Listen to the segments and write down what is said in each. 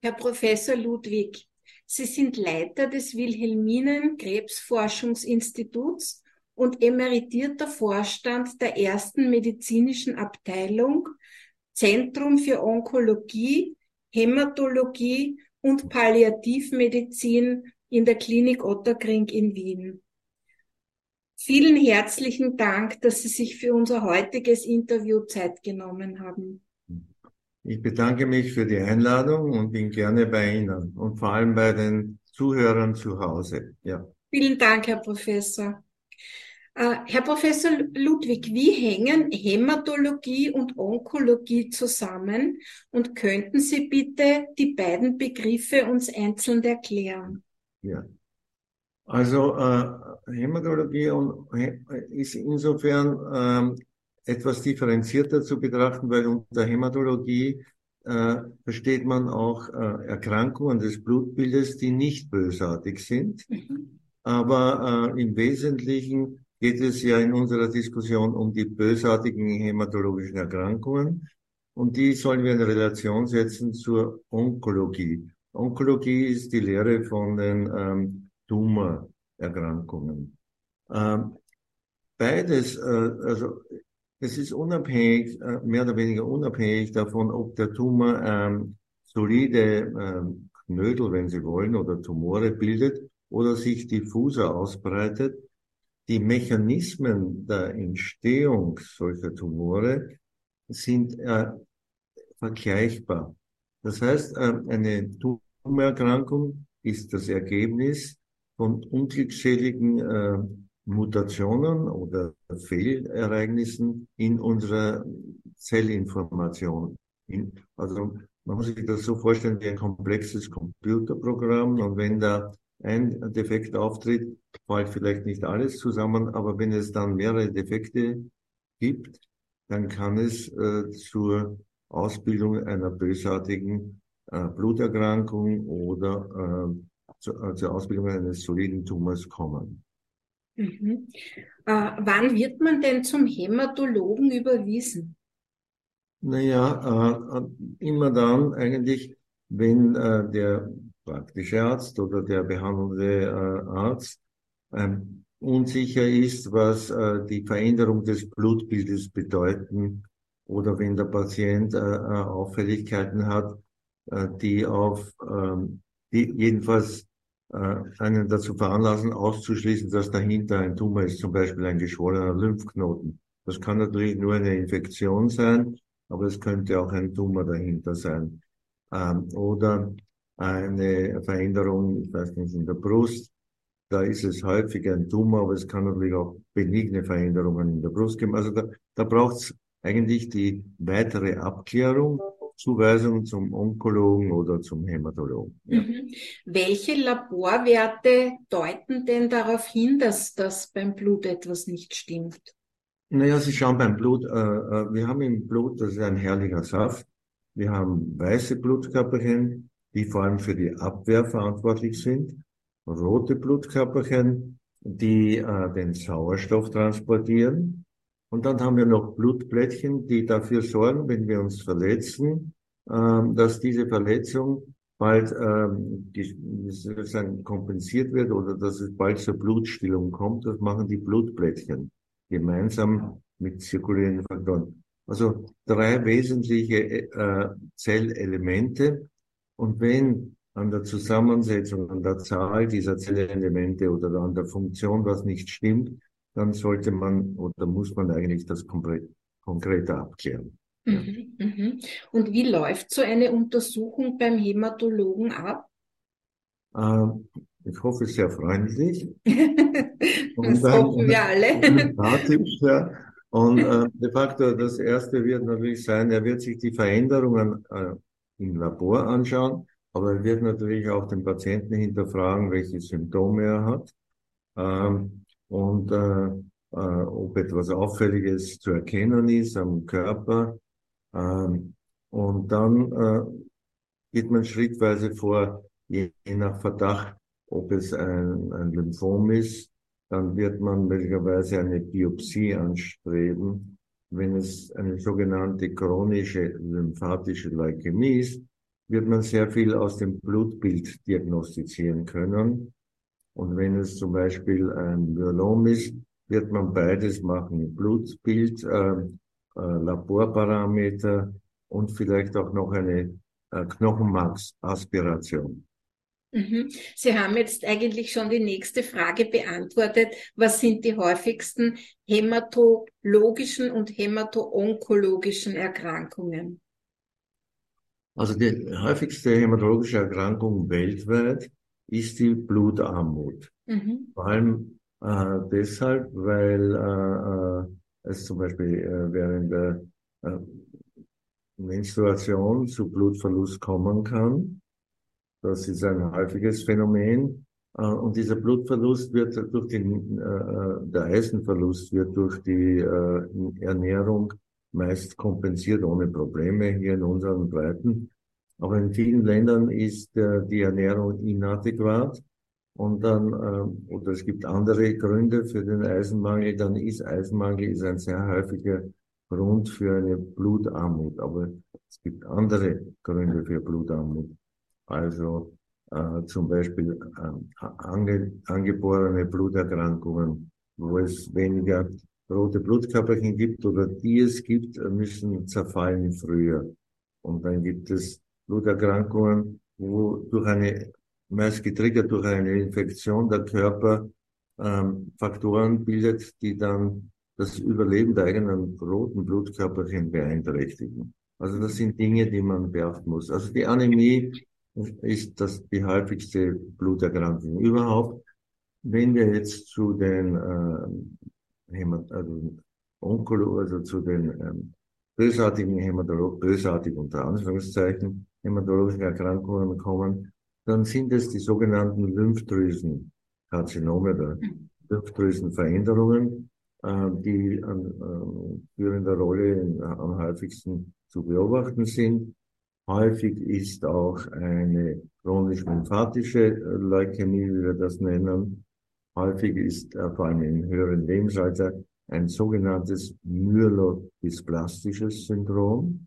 Herr Professor Ludwig, Sie sind Leiter des Wilhelminen Krebsforschungsinstituts und emeritierter Vorstand der ersten medizinischen Abteilung Zentrum für Onkologie, Hämatologie und Palliativmedizin in der Klinik Otterkring in Wien. Vielen herzlichen Dank, dass Sie sich für unser heutiges Interview Zeit genommen haben. Ich bedanke mich für die Einladung und bin gerne bei Ihnen und vor allem bei den Zuhörern zu Hause. Ja. Vielen Dank, Herr Professor. Äh, Herr Professor Ludwig, wie hängen Hämatologie und Onkologie zusammen? Und könnten Sie bitte die beiden Begriffe uns einzeln erklären? Ja. Also äh, Hämatologie und, ist insofern ähm, etwas differenzierter zu betrachten, weil unter Hämatologie äh, versteht man auch äh, Erkrankungen des Blutbildes, die nicht bösartig sind. Mhm. Aber äh, im Wesentlichen geht es ja in unserer Diskussion um die bösartigen hämatologischen Erkrankungen. Und die sollen wir in Relation setzen zur Onkologie. Onkologie ist die Lehre von den ähm, Tumorerkrankungen. Ähm, beides, äh, also es ist unabhängig, äh, mehr oder weniger unabhängig davon, ob der Tumor ähm, solide ähm, Knödel, wenn Sie wollen, oder Tumore bildet oder sich diffuser ausbreitet. Die Mechanismen der Entstehung solcher Tumore sind äh, vergleichbar. Das heißt, äh, eine Tumorerkrankung ist das Ergebnis von unglückseligen äh, Mutationen oder Fehlereignissen in unserer Zellinformation. In, also man muss sich das so vorstellen wie ein komplexes Computerprogramm und wenn da ein Defekt auftritt, fällt vielleicht nicht alles zusammen, aber wenn es dann mehrere Defekte gibt, dann kann es äh, zur Ausbildung einer bösartigen äh, Bluterkrankung oder äh, zu, äh, zur Ausbildung eines soliden Tumors kommen. Mhm. Äh, wann wird man denn zum Hämatologen überwiesen? Naja, äh, immer dann eigentlich, wenn äh, der praktische Arzt oder der behandelnde äh, Arzt ähm, unsicher ist, was äh, die Veränderung des Blutbildes bedeuten oder wenn der Patient äh, äh Auffälligkeiten hat, äh, die auf, ähm, die jedenfalls äh, einen dazu veranlassen, auszuschließen, dass dahinter ein Tumor ist, zum Beispiel ein geschwollener Lymphknoten. Das kann natürlich nur eine Infektion sein, aber es könnte auch ein Tumor dahinter sein. Ähm, oder eine Veränderung, ich weiß nicht, in der Brust. Da ist es häufig ein Tumor, aber es kann natürlich auch benigne Veränderungen in der Brust geben. Also da, da braucht es eigentlich die weitere Abklärung Zuweisung zum Onkologen oder zum Hämatologen. Ja. Mhm. Welche Laborwerte deuten denn darauf hin, dass das beim Blut etwas nicht stimmt? Naja, Sie schauen beim Blut, äh, äh, wir haben im Blut, das ist ein herrlicher Saft, wir haben weiße Blutkörperchen, die vor allem für die Abwehr verantwortlich sind, rote Blutkörperchen, die äh, den Sauerstoff transportieren und dann haben wir noch Blutplättchen, die dafür sorgen, wenn wir uns verletzen, ähm, dass diese Verletzung bald ähm, kompensiert wird oder dass es bald zur Blutstillung kommt. Das machen die Blutplättchen gemeinsam mit zirkulierenden Faktoren. Also drei wesentliche äh, Zellelemente. Und wenn an der Zusammensetzung, an der Zahl dieser Zellelemente oder an der Funktion was nicht stimmt, dann sollte man oder muss man eigentlich das konkreter abklären. Mhm, mhm. Und wie läuft so eine Untersuchung beim Hämatologen ab? Ähm, ich hoffe sehr freundlich. das dann, hoffen wir alle. ja. Und äh, de facto, das erste wird natürlich sein, er wird sich die Veränderungen äh, im Labor anschauen, aber er wird natürlich auch den Patienten hinterfragen, welche Symptome er hat. Ähm, und äh, äh, ob etwas Auffälliges zu erkennen ist am Körper. Ähm, und dann äh, geht man schrittweise vor, je, je nach Verdacht, ob es ein, ein Lymphom ist, dann wird man möglicherweise eine Biopsie anstreben. Wenn es eine sogenannte chronische lymphatische Leukämie ist, wird man sehr viel aus dem Blutbild diagnostizieren können. Und wenn es zum Beispiel ein Myelom ist, wird man beides machen. Blutbild, äh, äh, Laborparameter und vielleicht auch noch eine äh, Knochenmarksaspiration. Mhm. Sie haben jetzt eigentlich schon die nächste Frage beantwortet. Was sind die häufigsten hämatologischen und hämato-onkologischen Erkrankungen? Also die häufigste hämatologische Erkrankung weltweit ist die Blutarmut. Mhm. Vor allem äh, deshalb, weil äh, äh es zum Beispiel äh, während der äh, Menstruation zu Blutverlust kommen kann. Das ist ein häufiges Phänomen. Äh, und dieser Blutverlust wird durch den, der Eisenverlust wird durch die Ernährung meist kompensiert ohne Probleme hier in unseren Breiten. Aber in vielen Ländern ist die Ernährung inadäquat und dann, oder es gibt andere Gründe für den Eisenmangel, dann ist Eisenmangel ist ein sehr häufiger Grund für eine Blutarmut. Aber es gibt andere Gründe für Blutarmut. Also äh, zum Beispiel äh, ange, angeborene Bluterkrankungen, wo es weniger rote Blutkörperchen gibt oder die es gibt, müssen zerfallen früher. Und dann gibt es Bluterkrankungen, wo durch eine, meist getriggert durch eine Infektion der Körper ähm, Faktoren bildet, die dann das Überleben der eigenen roten Blutkörperchen beeinträchtigen. Also das sind Dinge, die man beachten muss. Also die Anämie ist das die häufigste Bluterkrankung überhaupt. Wenn wir jetzt zu den äh, also Onkolo, also zu den ähm, bösartigen Hämatolog, bösartig unter Anführungszeichen, hämatologischen Erkrankungen kommen, dann sind es die sogenannten Lymphdrüsenkarzinome oder mhm. Lymphdrüsenveränderungen, äh, die an äh, führender Rolle in, am häufigsten zu beobachten sind. Häufig ist auch eine chronisch-lymphatische Leukämie, wie wir das nennen. Häufig ist äh, vor allem im höheren Lebensalter ein sogenanntes myelodysplastisches Syndrom,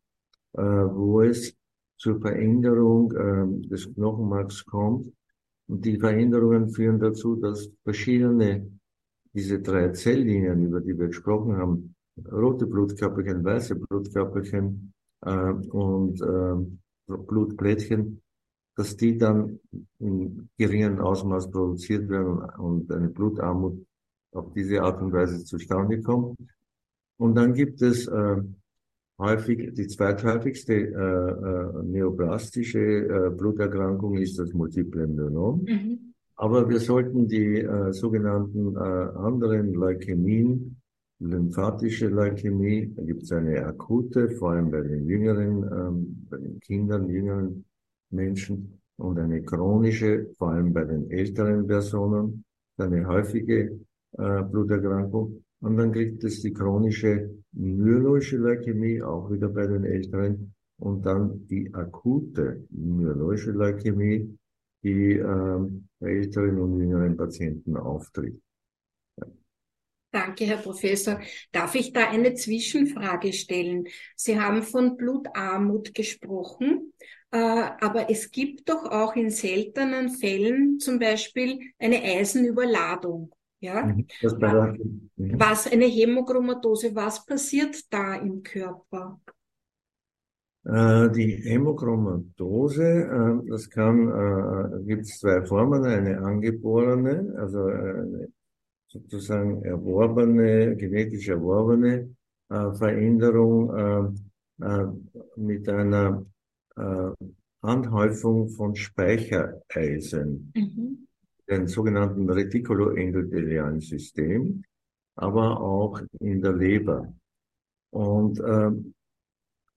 äh, wo es zur Veränderung äh, des Knochenmarks kommt. Und die Veränderungen führen dazu, dass verschiedene, diese drei Zelllinien, über die wir gesprochen haben, rote Blutkörperchen, weiße Blutkörperchen äh, und äh, Blutplättchen, dass die dann in geringen Ausmaß produziert werden und eine Blutarmut auf diese Art und Weise zustande kommt. Und dann gibt es äh, häufig, die zweithäufigste äh, äh, neoplastische äh, Bluterkrankung ist das Multiple Myelonom. Mhm. Aber wir sollten die äh, sogenannten äh, anderen Leukämien lymphatische Leukämie, da gibt es eine akute, vor allem bei den jüngeren, ähm, bei den Kindern, jüngeren Menschen und eine chronische, vor allem bei den älteren Personen, eine häufige äh, Bluterkrankung. Und dann gibt es die chronische myeloische Leukämie, auch wieder bei den älteren, und dann die akute myeloische Leukämie, die ähm, bei älteren und jüngeren Patienten auftritt. Danke, Herr Professor. Darf ich da eine Zwischenfrage stellen? Sie haben von Blutarmut gesprochen, äh, aber es gibt doch auch in seltenen Fällen zum Beispiel eine Eisenüberladung. Ja? Mhm. Mhm. Was eine Hämochromatose, was passiert da im Körper? Äh, die Hämochromatose, äh, das kann, gibt es zwei Formen, eine angeborene, also eine sozusagen erworbene, genetisch erworbene äh, Veränderung äh, äh, mit einer äh, Anhäufung von Speichereisen, mhm. Den sogenannten retikuloendothelialen System, aber auch in der Leber. Und äh,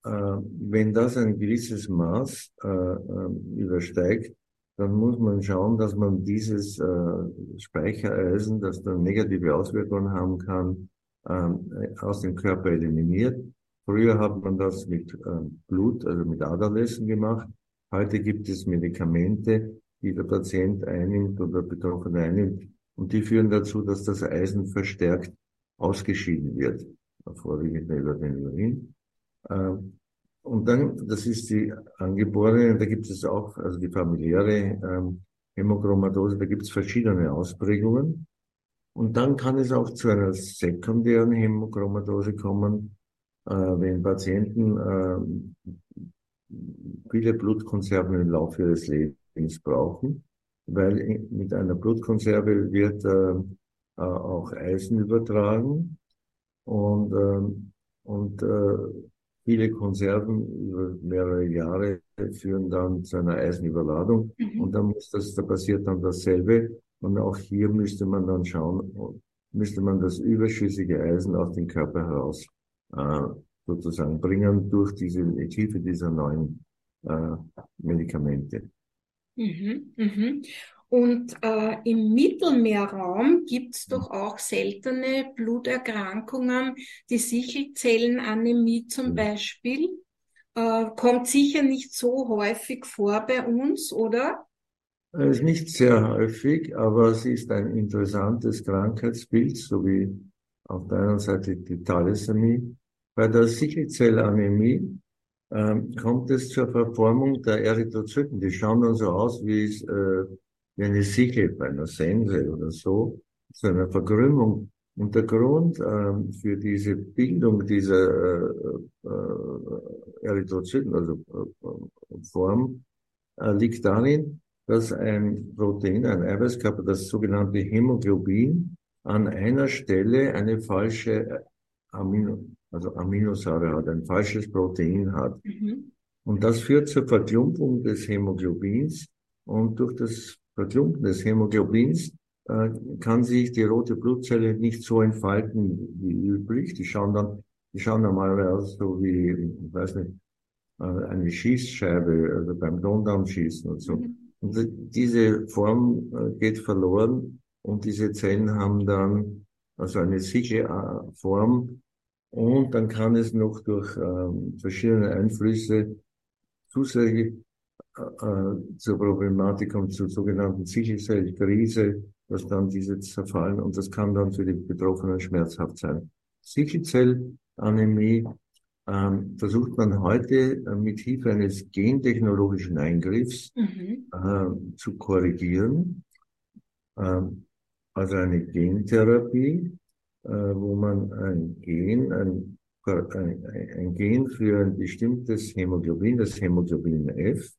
äh, wenn das ein gewisses Maß äh, äh, übersteigt, dann muss man schauen, dass man dieses äh, Speichereisen, das dann negative Auswirkungen haben kann, ähm, aus dem Körper eliminiert. Früher hat man das mit äh, Blut, also mit Aderlässen gemacht. Heute gibt es Medikamente, die der Patient einnimmt oder Betroffene einnimmt. Und die führen dazu, dass das Eisen verstärkt ausgeschieden wird, vorwiegend über den Urin. Und dann, das ist die angeborene, da gibt es auch, also die familiäre ähm, Hämochromatose, da gibt es verschiedene Ausprägungen. Und dann kann es auch zu einer sekundären Hämochromatose kommen, äh, wenn Patienten äh, viele Blutkonserven im Laufe ihres Lebens brauchen, weil mit einer Blutkonserve wird äh, äh auch Eisen übertragen und, äh, und äh, viele Konserven über mehrere Jahre führen dann zu einer Eisenüberladung mhm. und dann muss das, da passiert dann dasselbe und auch hier müsste man dann schauen, müsste man das überschüssige Eisen aus dem Körper heraus äh, sozusagen bringen durch diese Hilfe dieser neuen äh, Medikamente. Mhm, mhm. Und äh, im Mittelmeerraum gibt es doch auch seltene Bluterkrankungen, die Sichelzellenanämie zum mhm. Beispiel. Äh, kommt sicher nicht so häufig vor bei uns, oder? Es ist nicht sehr häufig, aber sie ist ein interessantes Krankheitsbild, so wie auf der einen Seite die Thalassämie. Bei der Sichelzellanämie ähm, kommt es zur Verformung der Erythrozyten. Die schauen dann so aus wie, äh, wie eine Sichel bei einer Sense oder so, zu einer Verkrümmung. Und der Grund ähm, für diese Bildung dieser äh, äh, Erythrozyten, also äh, Form, äh, liegt darin, dass ein Protein, ein Eiweißkörper, das sogenannte Hämoglobin, an einer Stelle eine falsche Amino, also Aminosäure hat, ein falsches Protein hat. Mhm. Und das führt zur Verklumpung des Hämoglobins. Und durch das Verklumpen des Hämoglobins äh, kann sich die rote Blutzelle nicht so entfalten wie üblich. Die schauen dann, die schauen normalerweise aus so wie, ich weiß nicht, äh, eine Schießscheibe, also beim Dondaumschießen und so. Mhm. Und diese Form äh, geht verloren und diese Zellen haben dann also eine sichere Form, und dann kann es noch durch ähm, verschiedene Einflüsse zusätzlich äh, äh, zur Problematik kommen, zur sogenannten Sichelzellkrise, dass dann diese zerfallen und das kann dann für die Betroffenen schmerzhaft sein. Sichelzellanämie ähm, versucht man heute äh, mit Hilfe eines gentechnologischen Eingriffs mhm. äh, zu korrigieren, ähm, also eine Gentherapie äh, wo man ein Gen, ein, ein, ein Gen für ein bestimmtes Hämoglobin, das Hämoglobin F,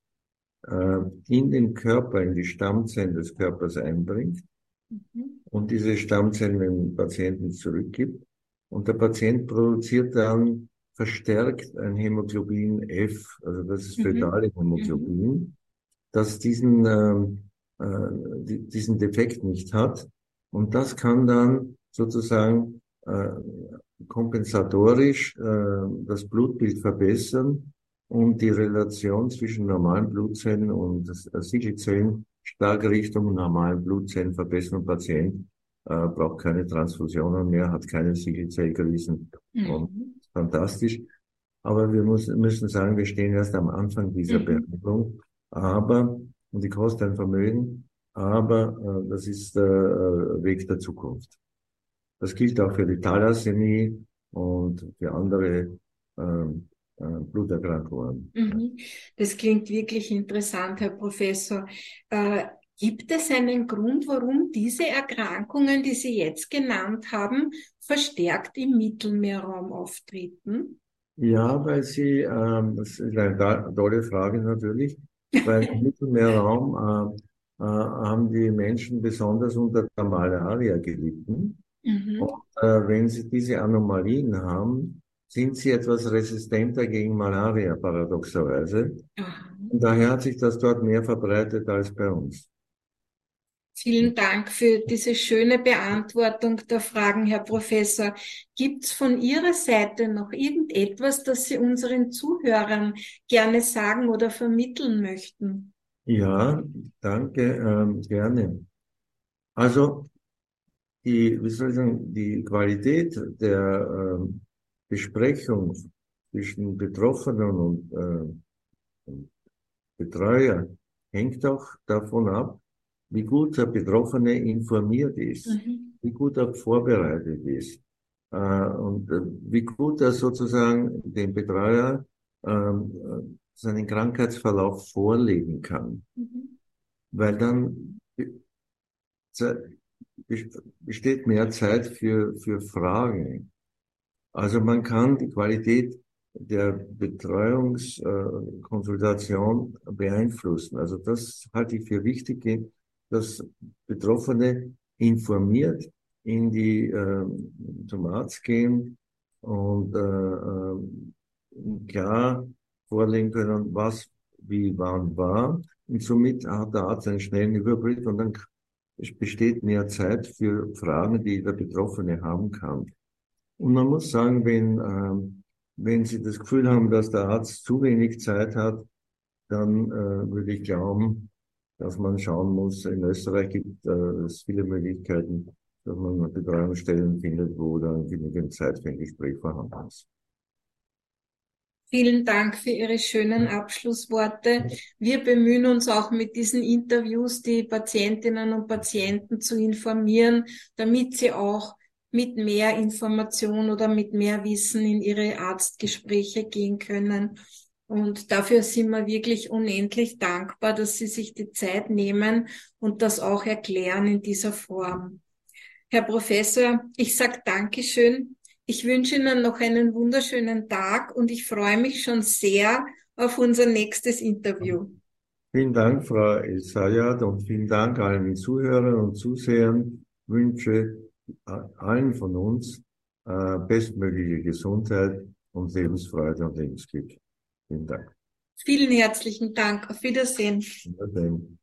äh, in den Körper, in die Stammzellen des Körpers einbringt mhm. und diese Stammzellen dem Patienten zurückgibt. Und der Patient produziert dann verstärkt ein Hämoglobin F, also das ist fötale mhm. Hämoglobin, mhm. das diesen, ähm, äh, diesen Defekt nicht hat. Und das kann dann sozusagen äh, kompensatorisch äh, das Blutbild verbessern und die Relation zwischen normalen Blutzellen und äh, Sichelzellen stark Richtung normalen Blutzellen verbessern. Und Patient äh, braucht keine Transfusionen mehr, hat keine Sichelzellkrisen. Mhm. Fantastisch. Aber wir muss, müssen sagen, wir stehen erst am Anfang dieser mhm. Behandlung. Aber, und die kostet ein Vermögen, aber äh, das ist der äh, Weg der Zukunft. Das gilt auch für die Thalassämie und für andere ähm, äh, Bluterkrankungen. Mhm. Das klingt wirklich interessant, Herr Professor. Äh, gibt es einen Grund, warum diese Erkrankungen, die Sie jetzt genannt haben, verstärkt im Mittelmeerraum auftreten? Ja, weil sie, ähm, das ist eine tolle Frage natürlich, weil im Mittelmeerraum äh, äh, haben die Menschen besonders unter der Malaria gelitten. Mhm. Und äh, wenn Sie diese Anomalien haben, sind Sie etwas resistenter gegen Malaria, paradoxerweise. Mhm. Und daher hat sich das dort mehr verbreitet als bei uns. Vielen Dank für diese schöne Beantwortung der Fragen, Herr Professor. Gibt es von Ihrer Seite noch irgendetwas, das Sie unseren Zuhörern gerne sagen oder vermitteln möchten? Ja, danke, ähm, gerne. Also die, wie soll ich sagen, die Qualität der äh, Besprechung zwischen Betroffenen und äh, Betreuer hängt auch davon ab, wie gut der Betroffene informiert ist, mhm. wie gut er vorbereitet ist äh, und äh, wie gut er sozusagen den Betreuer ähm, seinen Krankheitsverlauf vorlegen kann. Mhm. Weil dann besteht mehr Zeit für, für Fragen. Also man kann die Qualität der Betreuungskonsultation äh, beeinflussen. Also das halte ich für wichtig, dass Betroffene informiert in die äh, zum Arzt gehen und äh, äh, klar vorlegen können, was wie wann war. Und somit hat der Arzt einen schnellen Überblick und dann besteht mehr Zeit für Fragen, die der Betroffene haben kann. Und man muss sagen, wenn, ähm, wenn Sie das Gefühl haben, dass der Arzt zu wenig Zeit hat, dann äh, würde ich glauben, dass man schauen muss. In Österreich gibt äh, es viele Möglichkeiten, dass man Betreuungsstellen findet, wo dann genügend Zeit für ein Gespräch vorhanden ist. Vielen Dank für Ihre schönen Abschlussworte. Wir bemühen uns auch mit diesen Interviews die Patientinnen und Patienten zu informieren, damit sie auch mit mehr Information oder mit mehr Wissen in ihre Arztgespräche gehen können. Und dafür sind wir wirklich unendlich dankbar, dass Sie sich die Zeit nehmen und das auch erklären in dieser Form. Herr Professor, ich sage Dankeschön. Ich wünsche Ihnen noch einen wunderschönen Tag und ich freue mich schon sehr auf unser nächstes Interview. Vielen Dank, Frau Isayat, und vielen Dank allen Zuhörern und Zusehern. Ich wünsche allen von uns äh, bestmögliche Gesundheit und Lebensfreude und Lebensglück. Vielen Dank. Vielen herzlichen Dank. Auf Wiedersehen. Wiedersehen.